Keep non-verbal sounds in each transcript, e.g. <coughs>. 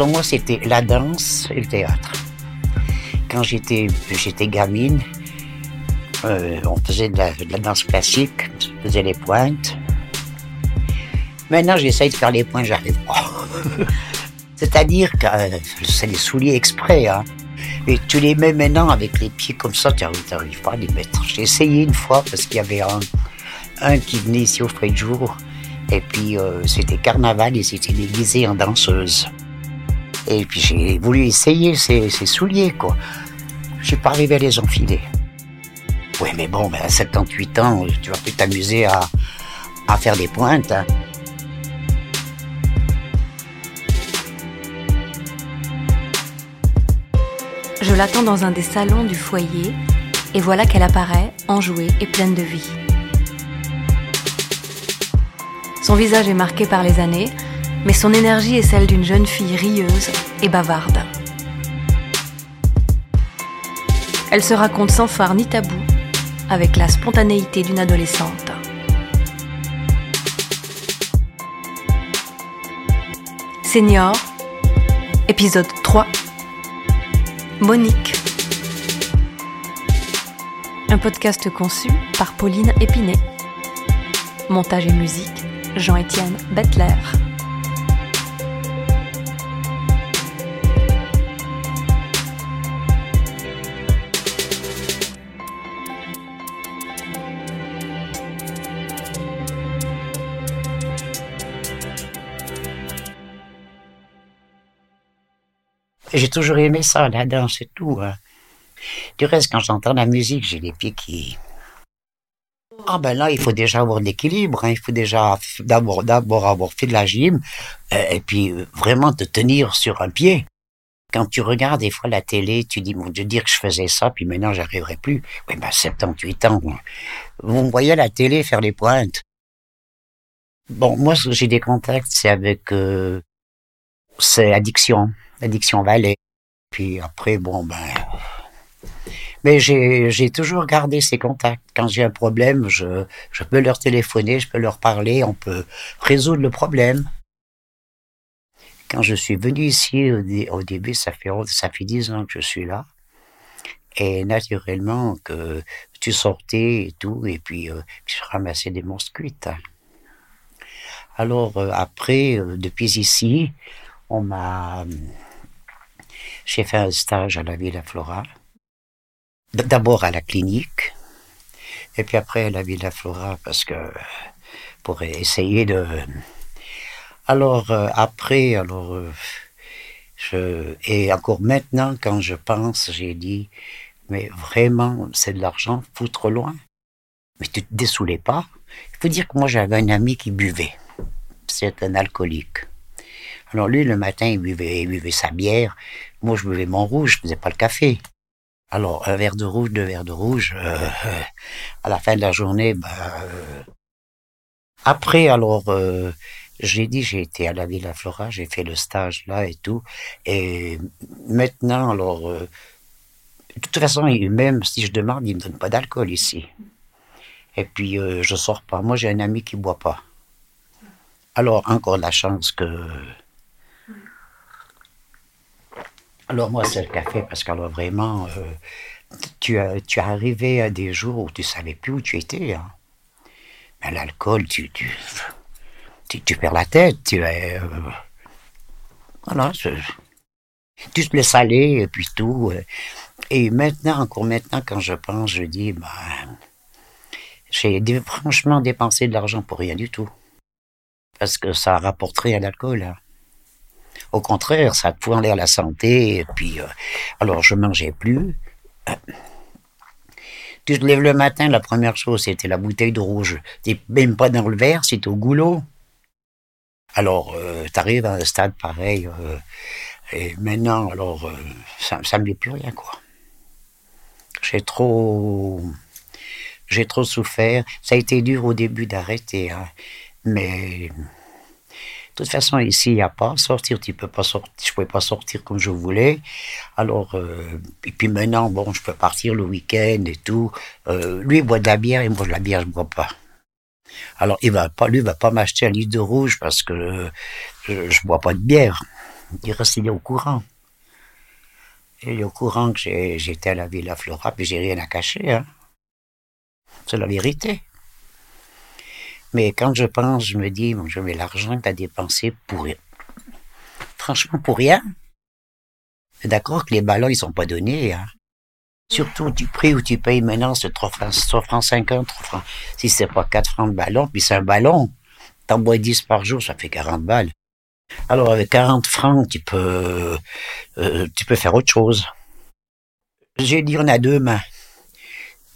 Pour moi, c'était la danse et le théâtre. Quand j'étais, gamine, euh, on faisait de la, danse classique, on faisait les pointes. Maintenant, j'essaye de faire les pointes, j'arrive pas. <laughs> C'est-à-dire que euh, c'est des souliers exprès, hein. Et tu les mets maintenant avec les pieds comme ça, tu n'arrives pas à les mettre. J'ai essayé une fois parce qu'il y avait un, un qui venait ici au frais de jour. Et puis euh, c'était carnaval et c'était déguisé en danseuse. Et puis j'ai voulu essayer ces, souliers, quoi. Je suis pas arrivé à les enfiler. Oui, mais bon, ben, à 78 ans, tu vas plus t'amuser à, à faire des pointes. hein. Je l'attends dans un des salons du foyer et voilà qu'elle apparaît, enjouée et pleine de vie. Son visage est marqué par les années, mais son énergie est celle d'une jeune fille rieuse et bavarde. Elle se raconte sans phare ni tabou, avec la spontanéité d'une adolescente. Senior, épisode 3. Monique. Un podcast conçu par Pauline Épinay. Montage et musique, Jean-Étienne Bettler. J'ai toujours aimé ça, la danse et tout. hein. Du reste, quand j'entends la musique, j'ai les pieds qui... Ah ben là, il faut déjà avoir de l'équilibre, hein. il faut déjà d'abord avoir fait de la gym, euh, et puis euh, vraiment te tenir sur un pied. Quand tu regardes des fois la télé, tu dis, mon Dieu, dire que je faisais ça, puis maintenant j'arriverai plus. Oui, ben 78 ans, vous me voyez la télé faire les pointes. Bon, moi, j'ai des contacts, c'est avec... euh, c'est Addiction, Addiction Valley. Puis après, bon, ben... Mais j'ai toujours gardé ces contacts. Quand j'ai un problème, je, peux leur téléphoner, je peux leur parler, on peut résoudre le problème. Quand je suis venu ici, au, dé- au début, ça fait, ça fait 10 ans que je suis là. Et naturellement, que tu sortais et tout, et puis euh, je ramassais des monstres cuites. Alors euh, après, euh, depuis ici, on m'a... J'ai fait un stage à la Villa Flora. D'abord à la clinique, et puis après à la Villa Flora, parce que pour essayer de... Alors euh, après, alors... euh, je... Et encore maintenant, quand je pense, j'ai dit, mais vraiment, c'est de l'argent foutre loin. Mais tu te dessoulais pas. Il faut dire que moi, j'avais un ami qui buvait. C'est un alcoolique. Alors lui, le matin, il buvait, il buvait sa bière. Moi, je buvais mon rouge, je faisais pas le café. Alors, un verre de rouge, deux verres de rouge. euh, euh, à la fin de la journée, ben, euh, après, alors, euh, j'ai dit, j'ai été à la Villa Flora, j'ai fait le stage là et tout. Et maintenant, alors, euh, de toute façon, même si je demande, il me donne pas d'alcool ici. Et puis, je sors pas. Moi, j'ai un ami qui boit pas. Alors, encore la chance que. Alors, moi, c'est le café parce que, vraiment, euh, tu, as, tu arrivé à des jours où tu savais plus où tu étais. hein. Mais l'alcool, tu, tu, tu, perds la tête. Tu euh, voilà. Tu te laisses aller et puis tout. euh. Et maintenant, encore maintenant, quand je pense, je dis, ben, j'ai franchement dépensé de l'argent pour rien du tout. Parce que ça rapporterait à l'alcool. hein. Au contraire, ça fout en l'air la santé. Puis, euh, alors, je mangeais plus. Euh, Tu te lèves le matin, la première chose, c'était la bouteille de rouge. T'es même pas dans le verre, c'est au goulot. Alors, euh, t'arrives à un stade pareil. euh, et maintenant, alors, ça, ça me dit plus rien, quoi. J'ai trop, j'ai trop souffert. Ça a été dur au début d'arrêter, hein. mais de toute façon ici il n'y a pas sortir. Tu peux pas sortir. Je pouvais pas sortir comme je voulais. Alors euh, et puis maintenant bon, je peux partir le week-end et tout. Euh, lui il boit de la bière et moi de la bière je bois pas. Alors il va pas, lui va pas m'acheter un litre de rouge parce que euh, je, je bois pas de bière. Il restait au courant. Il est au courant que j'étais à la Villa Flora, puis j'ai rien à cacher. Hein. C'est la vérité. Mais quand je pense, je me dis, bon, je mets l'argent que tu as dépensé pour rien. Franchement, pour rien? D'accord que les ballons, ils sont pas donnés. Hein. Surtout du prix où tu payes maintenant, c'est 3 francs, 3 francs 50, 3 francs. Si c'est pas 4 francs de ballon, puis c'est un ballon, t'en bois 10 par jour, ça fait 40 balles. Alors avec 40 francs, tu peux, euh, tu peux faire autre chose. J'ai dit, on a deux mains.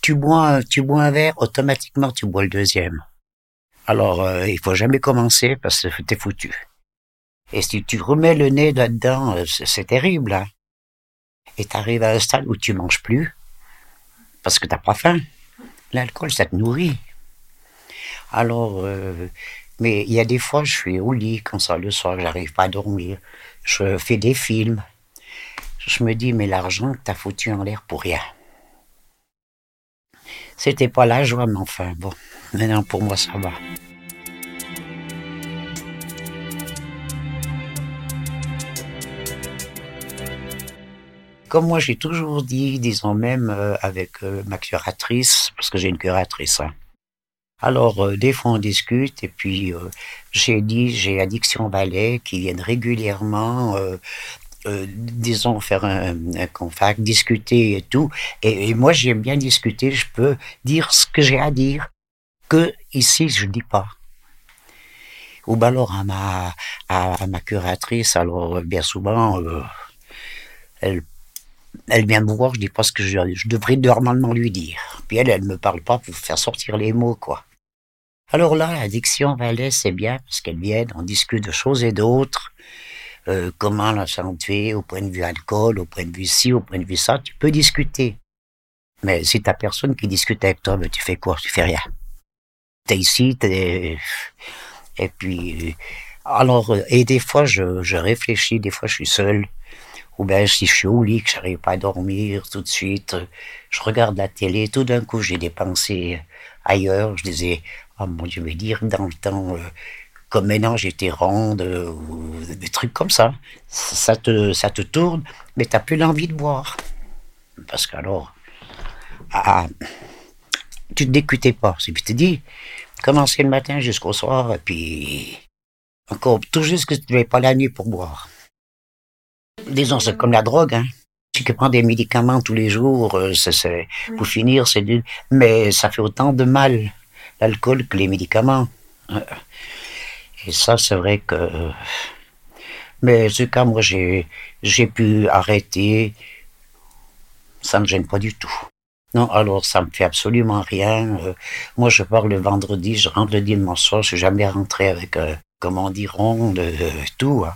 Tu bois, tu bois un verre, automatiquement tu bois le deuxième. Alors euh, il faut jamais commencer parce que t'es foutu. Et si tu remets le nez là-dedans, euh, c'est terrible. Hein. Et t'arrives à un stade où tu manges plus parce que t'as pas faim. L'alcool, ça te nourrit. Alors, euh, mais il y a des fois, je suis au lit comme ça le soir, j'arrive pas à dormir. Je fais des films. Je me dis, mais l'argent t'as foutu en l'air pour rien. C'était pas la joie, mais enfin, bon. Maintenant, pour moi, ça va. Comme moi, j'ai toujours dit, disons même euh, avec euh, ma curatrice, parce que j'ai une curatrice, hein, alors, euh, des fois, on discute, et puis j'ai dit, j'ai Addiction Ballet qui viennent régulièrement, disons, faire un, un discuter et tout. Et, moi, j'aime bien discuter, je peux dire ce que j'ai à dire, que ici, je ne dis pas. Ou bien alors à ma, à, ma curatrice, alors bien souvent, elle elle vient me voir, je dis pas ce que je, je devrais normalement lui dire. Puis elle, elle me parle pas pour faire sortir les mots, quoi. Alors là, l'addiction Valais, c'est bien parce qu'elle vient, on discute de choses et d'autres. Euh, comment la santé au point de vue alcool, au point de vue ci, au point de vue ça, tu peux discuter. Mais si t'as personne qui discute avec toi, ben, tu fais quoi? Tu fais rien. T'es ici, t'es... Et puis... Alors, et des fois, je, je réfléchis, des fois, je suis seul. Ou bien si je suis au lit, que j'arrive pas à dormir tout de suite, je regarde la télé, tout d'un coup j'ai des pensées ailleurs, je disais, oh mon Dieu, mais dire dans le temps, euh, comme j'étais ronde, euh, ou des trucs comme ça, ça te, ça te tourne, mais t'as plus l'envie de boire. Parce qu'alors, ah, tu te décutais pas, c'est tu te dis, commencer le matin jusqu'au soir, et puis encore tout juste que tu n'avais pas la nuit pour boire. Disons, c'est comme la drogue, hein. Tu peux prendre des médicaments tous les jours, euh, pour finir, c'est du... Mais ça fait autant de mal, l'alcool, que les médicaments. Et ça, c'est vrai que... Mais ce cas, moi, j'ai, pu arrêter. Ça ne gêne pas du tout. Non, alors ça me fait absolument rien. Euh, moi, je pars le vendredi, je rentre le dimanche soir, je suis jamais rentré avec, euh, comment dire, de tout. Hein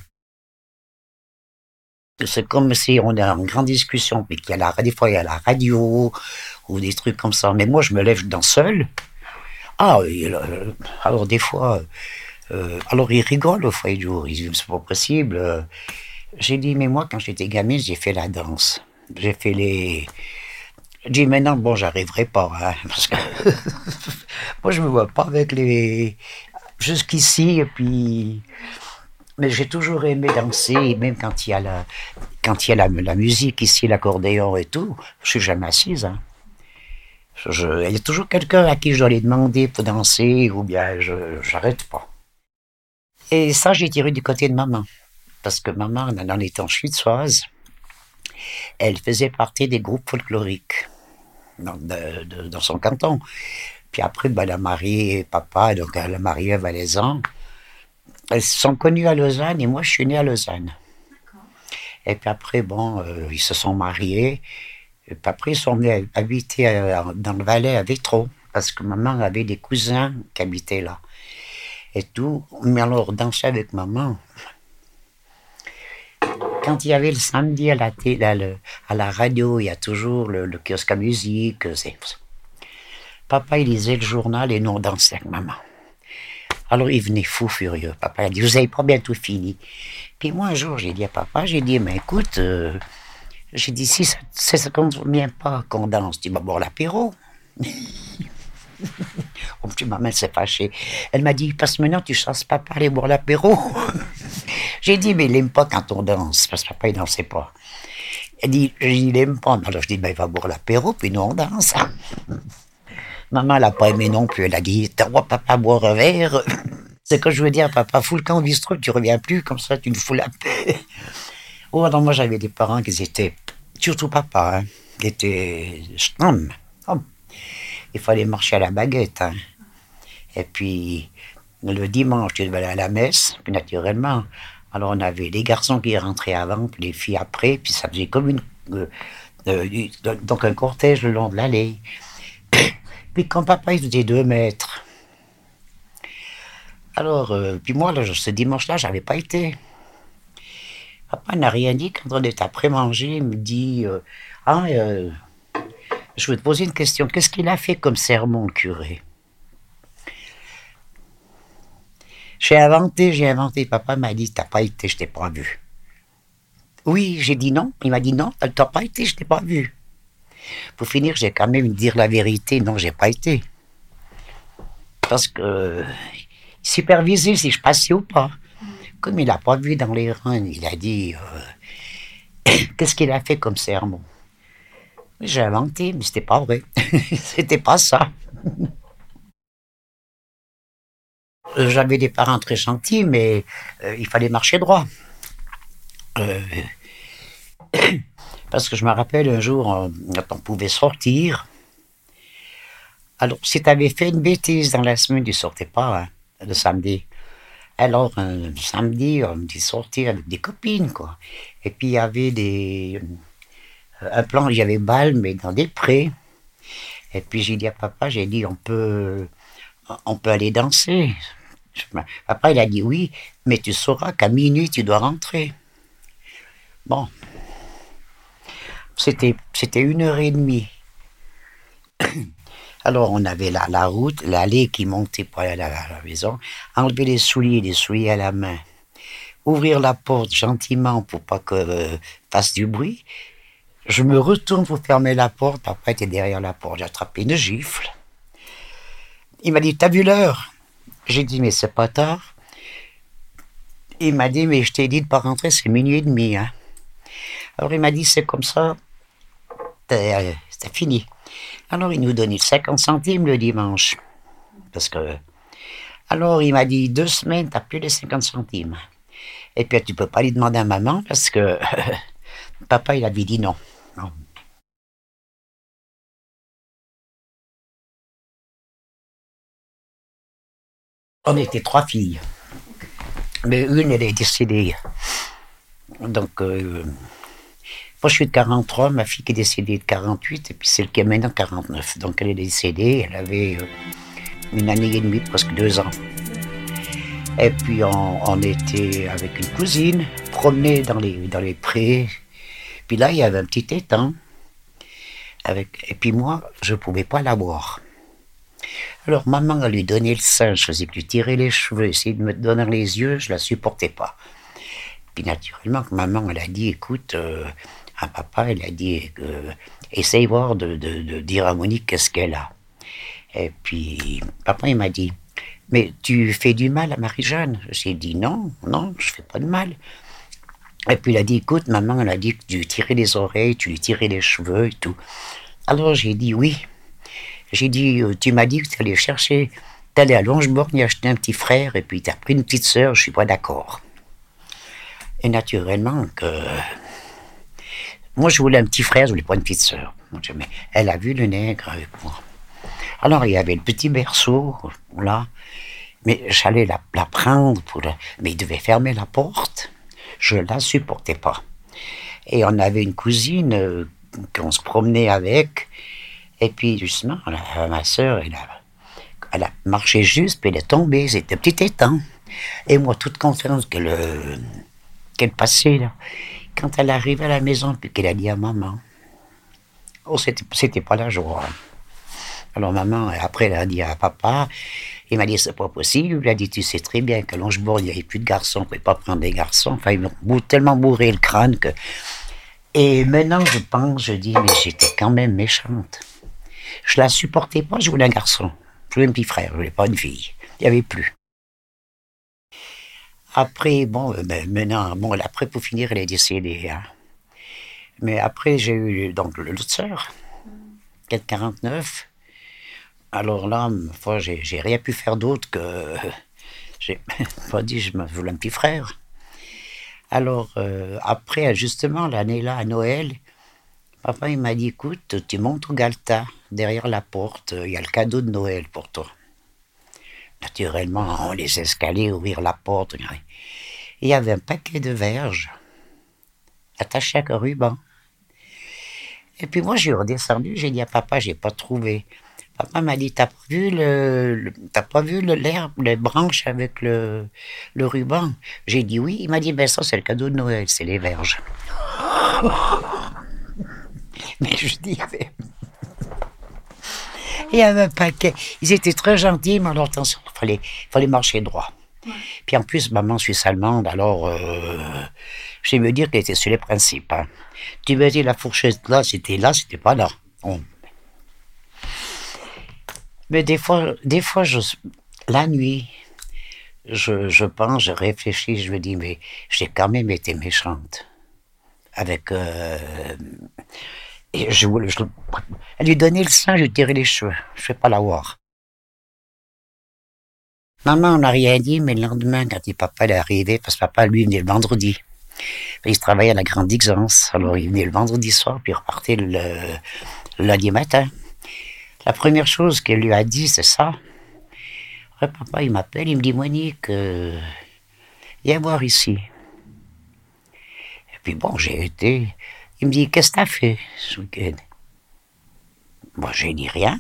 c'est comme si on est en grande discussion, mais qu'il des fois il y a la radio ou des trucs comme ça. Mais moi, je me lève dans seul. Ah, euh, alors des fois, euh, alors il rigole au jour. Il dit c'est pas possible. J'ai dit mais moi quand j'étais gamine, j'ai fait la danse. J'ai fait les. J'ai dit maintenant bon, j'arriverai pas hein, <laughs> parce que <laughs> moi je me vois pas avec les jusqu'ici et puis mais j'ai toujours aimé danser, même quand il y a la, quand il y a la, musique ici, l'accordéon et tout, je suis jamais assise. Hein. Il y a toujours quelqu'un à qui je dois aller demander pour danser, ou bien je j'arrête pas. Et ça, j'ai tiré du côté de maman. Parce que maman, dans les temps suissoises, elle faisait partie des groupes folkloriques dans, dans son canton. Puis après, ben, elle a marié papa, donc elle a marié Valaisan. Elles se sont connues à Lausanne et moi je suis né à Lausanne. Et puis après, bon, euh, ils se sont mariés. Et puis après, ils sont venus habiter euh, dans le Valais à Vétro, parce que maman avait des cousins qui habitaient là. Tout. Mais alors, danser avec maman. Quand il y avait le samedi à la, à, la radio, il y a toujours le, kiosque à musique. Papa, il lisait le journal et nous, on dansait avec maman. Alors il venait fou furieux. Papa a dit, vous avez pas bientôt fini. Puis moi un jour, j'ai dit à papa, j'ai dit, mais écoute, euh, j'ai dit, si ça ne convient pas qu'on danse, tu vas boire l'apéro. <laughs> <laughs> oh, puis maman s'est fâchée. Elle m'a dit, parce que maintenant tu chasses papa aller boire l'apéro. <laughs> J'ai dit, mais il n'aime pas quand on danse, parce que papa, il dansait pas. Elle dit, il n'aime pas. Alors je dis, ben, il va boire l'apéro, puis nous, on danse. <laughs> Maman, elle n'a pas aimé non plus. Elle a dit, t'as droit, papa, boire un verre. C'est que je veux dire, papa, fous le camp au bistrot, tu reviens plus, comme ça, tu nous fous la paix. Oh, non, moi, j'avais des parents qui étaient, surtout papa, hein, qui étaient Il fallait marcher à la baguette. Hein. Et puis, le dimanche, tu devais aller à la messe, naturellement. Alors, on avait les garçons qui rentraient avant, puis les filles après, puis ça faisait comme une. Euh, euh, donc, un cortège le long de l'allée. <coughs> puis, quand papa, il faisait deux mètres. Alors, euh, puis moi, là, ce dimanche-là, j'avais pas été. Papa n'a rien dit quand on est après manger. Il me dit Ah, je veux te poser une question. Qu'est-ce qu'il a fait comme sermon, le curé? J'ai inventé, j'ai inventé. Papa m'a dit, t'as pas été, je t'ai pas vu. Oui, j'ai dit non. Il m'a dit non, t'as pas été, je t'ai pas vu. Pour finir, j'ai quand même dire la vérité. Non, j'ai pas été. Parce que supervisé si je passais ou pas. Comme il n'a pas vu dans les reins, il a dit euh, <coughs> Qu'est-ce qu'il a fait comme sermon? J'ai inventé, mais c'était pas vrai. <laughs> c'était pas ça. Euh, j'avais des parents très gentils, mais euh, il fallait marcher droit. Euh, <coughs> parce que je me rappelle un jour, quand on pouvait sortir. Alors, si tu avais fait une bêtise dans la semaine, tu ne sortais pas hein, le samedi. Alors, un samedi, on dit sortir avec des copines, quoi. Et puis, il y avait des. Un plan, avait balle, mais dans des prés. Et puis, j'ai dit à papa, j'ai dit, on peut. On peut aller danser. Papa, il a dit oui, mais tu sauras qu'à minuit, tu dois rentrer. Bon. C'était, c'était une heure et demie. <coughs> Alors, on avait la, la route, l'allée qui montait pour aller à la, maison, enlever les souliers, les souliers à la main, ouvrir la porte gentiment pour pas que euh, fasse du bruit. Je me retourne pour fermer la porte, papa était derrière la porte, j'ai attrapé une gifle. Il m'a dit, t'as vu l'heure? J'ai dit, mais c'est pas tard. Il m'a dit, mais je t'ai dit de pas rentrer, c'est minuit et demi. Hein. Alors il m'a dit, c'est comme ça, c'est fini. Alors il nous donnait 50 centimes le dimanche. Parce que. Alors il m'a dit, deux semaines, t'as plus les 50 centimes. Et puis tu peux pas lui demander à maman parce que <laughs> papa il avait dit non. On était trois filles. Mais une, elle est décédée. Donc, euh, moi, je suis de 43, ma fille qui est décédée de 48, et puis celle qui est maintenant 49. Donc, elle est décédée, elle avait euh, une année et demie, presque deux ans. Et puis, on, était avec une cousine, promenée dans les, dans les prés. Puis là, il y avait un petit étang. Avec, et puis moi, je ne pouvais pas la boire. Alors maman a lui donné le sein, je faisais lui tirer les cheveux, essayer de me donner les yeux, je la supportais pas. Puis naturellement, maman elle a dit, écoute, euh, à papa, elle a dit, euh, essaye voir de, dire à Monique qu'est-ce qu'elle a. Et puis papa il m'a dit, mais tu fais du mal à Marie-Jeanne? J'ai dit non, non, je fais pas de mal. Et puis il a dit, écoute, maman, elle a dit que tu tirais les oreilles, tu lui tirais les cheveux et tout. Alors j'ai dit oui. J'ai dit, euh, tu m'as dit que tu allais chercher, tu allais à Longeborn y acheter un petit frère et puis tu as pris une petite sœur, je suis pas d'accord. Et naturellement que. Moi, je voulais un petit frère, je voulais pas une petite sœur. Mais elle a vu le nègre avec moi. Alors, il y avait le petit berceau, là. Mais j'allais la, prendre pour. Mais il devait fermer la porte. Je la supportais pas. Et on avait une cousine euh, qu'on se promenait avec. Et puis, justement, ma soeur, elle a, marché juste, puis elle est tombée. C'était un petit étang. Et moi, toute qu'elle qu'elle passait, là. Quand elle arrive à la maison, puis qu'elle a dit à maman, oh, c'était pas la joie. Alors, maman, après, elle a dit à papa, il m'a dit, c'est pas possible. Il a dit, tu sais très bien qu'à Longebourg, il n'y avait plus de garçons, on ne pouvait pas prendre des garçons. Enfin, ils m'ont tellement bourré le crâne que. Et maintenant, je pense, je dis, mais j'étais quand même méchante. Je la supportais pas, je voulais un garçon. Je voulais un petit frère, je voulais pas une fille. Il n'y avait plus. Après, bon, euh, ben, maintenant, bon, après, pour finir, elle est décédée. Hein. Mais après, j'ai eu donc l'autre sœur, 449. Alors là, fois, j'ai, rien pu faire d'autre que. <laughs> J'ai <laughs> pas dit, je me voulais un petit frère. Alors, euh, après, justement, l'année-là, à Noël, papa, il m'a dit écoute, tu montes au Galta, derrière la porte, il y a le cadeau de Noël pour toi. Naturellement, on les escaliers, ouvrir la porte. Il y avait un paquet de verges attachés à un ruban. Et puis moi, j'ai redescendu, j'ai dit à papa, j'ai pas trouvé. Papa m'a dit, t'as pas vu le, t'as pas vu l'herbe, les branches avec le, le ruban? J'ai dit oui. Il m'a dit, ben ça, c'est le cadeau de Noël, c'est les verges. <laughs> Mais je dis, il y avait un paquet. Ils étaient très gentils, mais alors attention, il fallait, fallait marcher droit. Puis en plus, maman suisse allemande, alors euh, je sais me dire qu'elle était sur les principes. Hein. Tu dire la fourchette là, c'était là, c'était pas là. Mais des fois, des fois je, la nuit, je, pense, je réfléchis, je me dis, mais j'ai quand même été méchante. Avec. Euh, et je elle lui donnait le sein, je lui tirais les cheveux. Je ne vais pas la voir. Maman n'a rien dit, mais le lendemain, quand papa est arrivé, parce que papa, lui, venait le vendredi. Il travaillait à la Grande Exence. Alors, il venait le vendredi soir, puis il repartait le, lundi matin. La première chose qu'elle lui a dit, c'est ça. Papa, il m'appelle, il me dit, Monique, euh, viens voir ici. Et puis bon, j'ai été. Il me dit, qu'est-ce que t'as fait ce week-end? Moi, j'ai dit rien.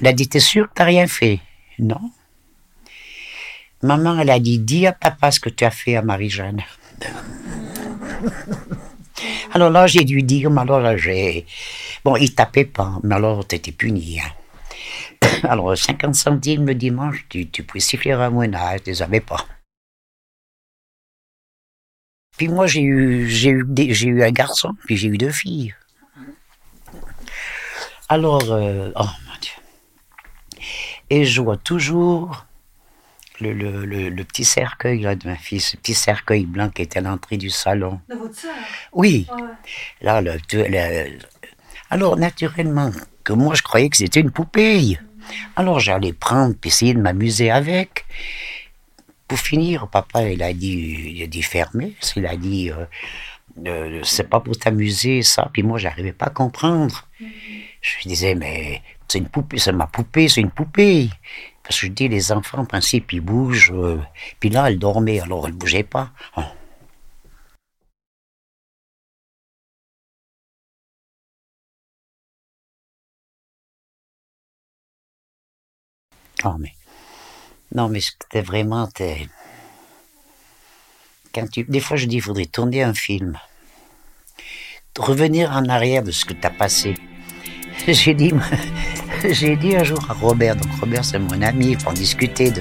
Il a dit, t'es sûr que t'as rien fait? Non. Maman, elle a dit, dis à papa ce que tu as fait à Marie-Jeanne. <laughs> alors là, j'ai dû dire, mais alors là, j'ai... Bon, il tapait pas, mais alors t'étais puni. Hein. <coughs> Alors, 50 centimes le dimanche, tu, tu pouvais siffler à mon âge, tu les avais pas. Puis moi, j'ai eu, j'ai eu, j'ai eu un garçon, puis j'ai eu deux filles. Alors, euh, oh mon Dieu. Et je vois toujours le, le, le, petit cercueil là, de ma fille, ce petit cercueil blanc qui était à l'entrée du salon. De votre soeur Oui. Là, le, alors, naturellement, que moi, je croyais que c'était une poupée. Alors, j'allais prendre, puis essayer de m'amuser avec. Pour finir, papa, il a dit, il a dit fermer. Il a dit, euh, euh, c'est pas pour t'amuser, ça. Puis moi, j'arrivais pas à comprendre. Je disais, mais c'est une poupée, c'est ma poupée, c'est une poupée. Parce que je dis, les enfants, en principe, ils bougent. Euh, puis là, elle dormait, alors elle bougeait pas. Oh. Oh, mais. Non, mais c'était vraiment. Quand tu... Des fois, je dis, il faudrait tourner un film. Revenir en arrière de ce que tu as passé. <laughs> J'ai dit, <laughs> j'ai dit un jour à Robert, donc Robert c'est mon ami, pour discuter de,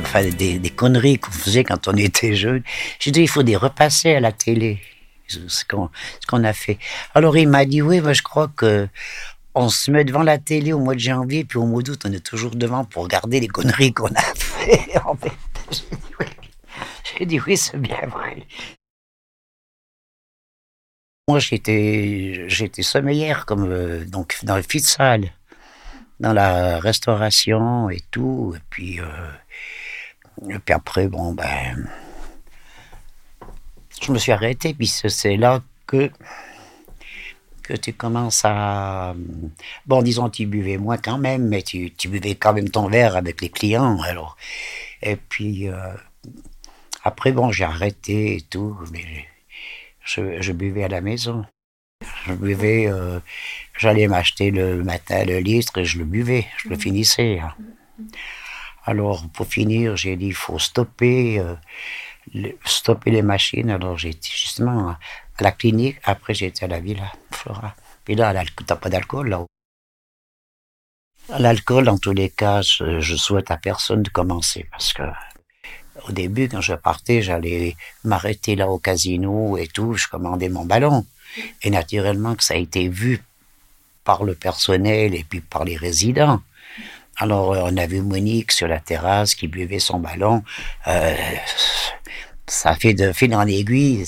enfin, des, conneries qu'on faisait quand on était jeune. J'ai dit, il faut des repasser à la télé, ce qu'on a fait. Alors il m'a dit, oui, je crois que on se met devant la télé au mois de janvier, puis au mois d'août, on est toujours devant pour regarder les conneries qu'on a <laughs> fait. J'ai dit, oui, c'est bien vrai. Moi, j'étais, j'étais sommeillère, comme, euh, donc, dans le salle dans la restauration et tout. Et puis, euh, puis après, bon, ben, je me suis arrêté. Puis c'est là que, que tu commences à. Bon, disons, tu buvais moins quand même, mais tu, tu buvais quand même ton verre avec les clients. Alors. Et puis, euh, après, bon, j'ai arrêté et tout, mais je, je buvais à la maison. Je buvais, euh, j'allais m'acheter le matin le litre et je le buvais, je le finissais. Hein. Alors, pour finir, j'ai dit, il faut stopper, euh, stopper les machines. Alors, j'étais justement à la clinique. Après, j'étais à la Villa Flora. Puis là, t'as pas d'alcool, là. L'alcool, dans tous les cas, je, souhaite à personne de commencer parce que au début, quand je partais, j'allais m'arrêter là au casino et tout, je commandais mon ballon. Et naturellement que ça a été vu par le personnel et puis par les résidents. Alors, euh, on a vu Monique sur la terrasse qui buvait son ballon. Euh, ça fait de fil en aiguille.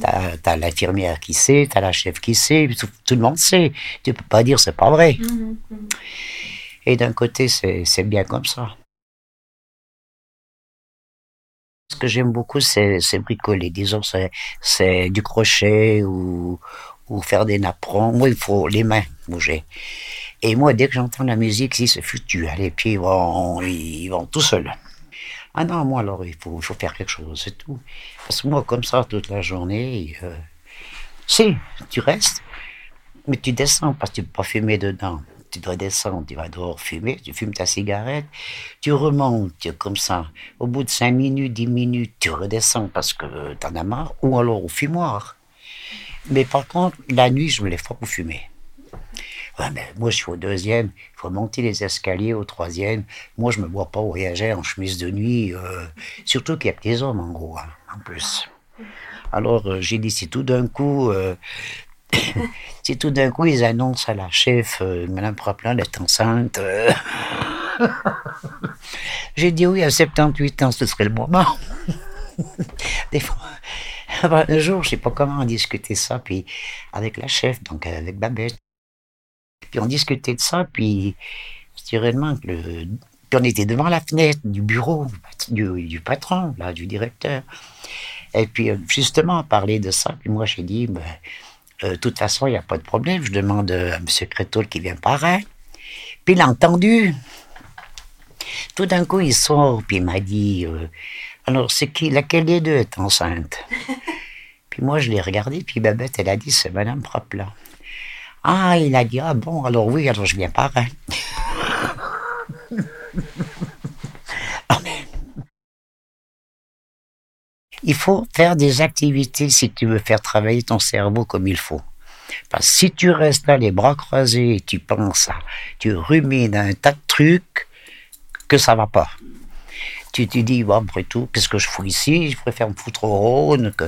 T'as as, l'infirmière qui sait, t'as la chef qui sait, tout, le monde sait. Tu peux pas dire c'est pas vrai. Mhm, mhm. Et d'un côté, c'est bien comme ça. Ce que j'aime beaucoup, c'est bricoler. Disons, c'est du crochet ou, ou faire des napperons. Moi, il faut les mains bouger. Et moi, dès que j'entends la musique, si c'est foutu, les pieds vont, ils vont tout seuls. Ah non, moi, alors, il faut, faut faire quelque chose, c'est tout. Parce que moi, comme ça, toute la journée, euh, si, tu restes, mais tu descends parce que tu peux pas fumer dedans. Tu dois descendre, tu vas dehors fumer, tu fumes ta cigarette, tu remontes comme ça. Au bout de 5 minutes, 10 minutes, tu redescends parce que tu en as marre, ou alors au fumoir. Mais par contre, la nuit, je me lève pas pour fumer moi, je suis au deuxième, il faut monter les escaliers au troisième. Moi, je me vois pas voyager en chemise de nuit, euh, surtout qu'il y a que des hommes, en gros, hein, en plus. Alors, euh, j'ai dit, si tout d'un coup, euh, <coughs> si tout d'un coup, ils annoncent à la chef, Madame Proplan est enceinte, <laughs> j'ai dit oui, à 78 ans, ce serait le moment. <laughs> des fois, un jour, je sais pas comment discuter ça, puis avec la chef, donc avec Babette. Puis on discutait de ça, puis naturellement, le, puis on était devant la fenêtre du bureau du, patron, là, du directeur. Et puis euh, justement, on parlait de ça, puis moi j'ai dit, ben, euh, de toute façon, il n'y a pas de problème, je demande à M. Crétol qui vient pareil. Puis il a entendu. Tout d'un coup, il sort, puis il m'a dit, euh, alors c'est qui, laquelle des deux est enceinte? <laughs> Puis moi, je l'ai regardé, puis Babette, elle a dit, c'est Madame Propla. Ah, il a dit, ah bon, alors oui, alors je viens pas. <laughs> Hein. Il faut faire des activités si tu veux faire travailler ton cerveau comme il faut. Parce que si tu restes là les bras croisés et tu penses tu rumines un tas de trucs que ça va pas. Tu te dis, bon, après tout, qu'est-ce que je fous ici? Je préfère me foutre au Rhône que.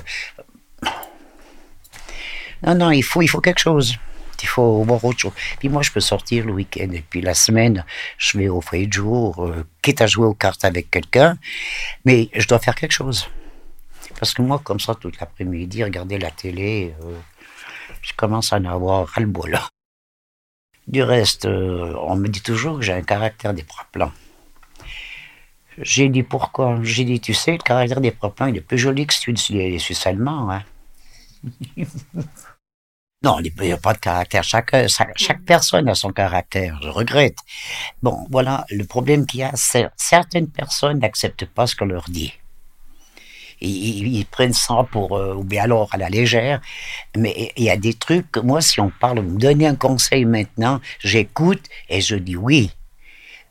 Non, non, il faut, il faut quelque chose il faut voir autre chose. Puis moi, je peux sortir le week-end et puis la semaine, je vais au foyer de jour, euh, quitte à jouer aux cartes avec quelqu'un, mais je dois faire quelque chose. Parce que moi, comme ça, toute l'après-midi, regarder la télé, euh, je commence à en avoir ras-le-bol. Du reste, euh, on me dit toujours que j'ai un caractère des plans. J'ai dit pourquoi? J'ai dit, tu sais, le caractère des plans, il est plus joli que celui des Suisses allemands. Hein. <laughs> Non, il n'y a pas de caractère. Chaque, chaque, personne a son caractère. Je regrette. Bon, voilà, le problème qu'il y a, c'est certaines personnes n'acceptent pas ce qu'on leur dit. Ils, prennent ça pour, euh, ou bien alors à la légère. Mais il y a des trucs que moi, si on parle, me donner un conseil maintenant, j'écoute et je dis oui.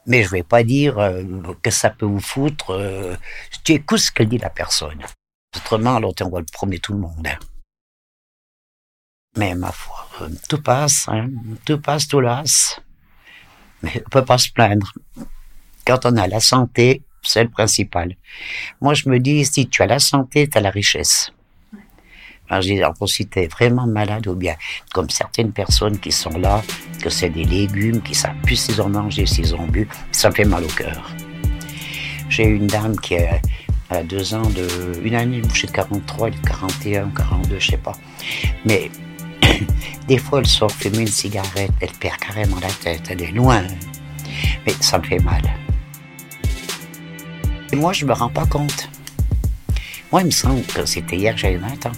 Mais je vais pas dire euh, que ça peut vous foutre. Euh, tu écoutes ce que dit la personne. Autrement, alors on va le promener tout le monde. Hein. Mais ma foi, euh, tout passe, hein. tout passe, tout lasse. Mais on peut pas se plaindre. Quand on a la santé, c'est le principal. Moi, je me dis, si tu as la santé, tu as la richesse. Alors, je dis, alors, si tu es vraiment malade ou bien, comme certaines personnes qui sont là, que c'est des légumes, qui savent plus s'ils ont mangé, s'ils ont bu, ça me fait mal au cœur. J'ai une dame qui a, a deux ans de, une année bouchée de 43, de 41, 42, je sais pas. Mais <coughs> des fois, elle sort fumer une cigarette, elle perd carrément la tête, elle est loin. Mais ça me fait mal. Et moi, je me rends pas compte. Moi, il me semble que c'était hier que j'avais 20 ans.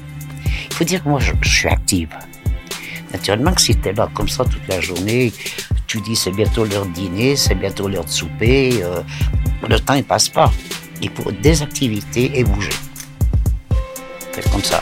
Il faut dire que moi, je, suis active. Naturellement que si tu es là comme ça toute la journée, tu dis c'est bientôt l'heure de dîner, c'est bientôt l'heure de souper, euh, le temps ne passe pas. Il faut des activités et bouger. C'est comme ça.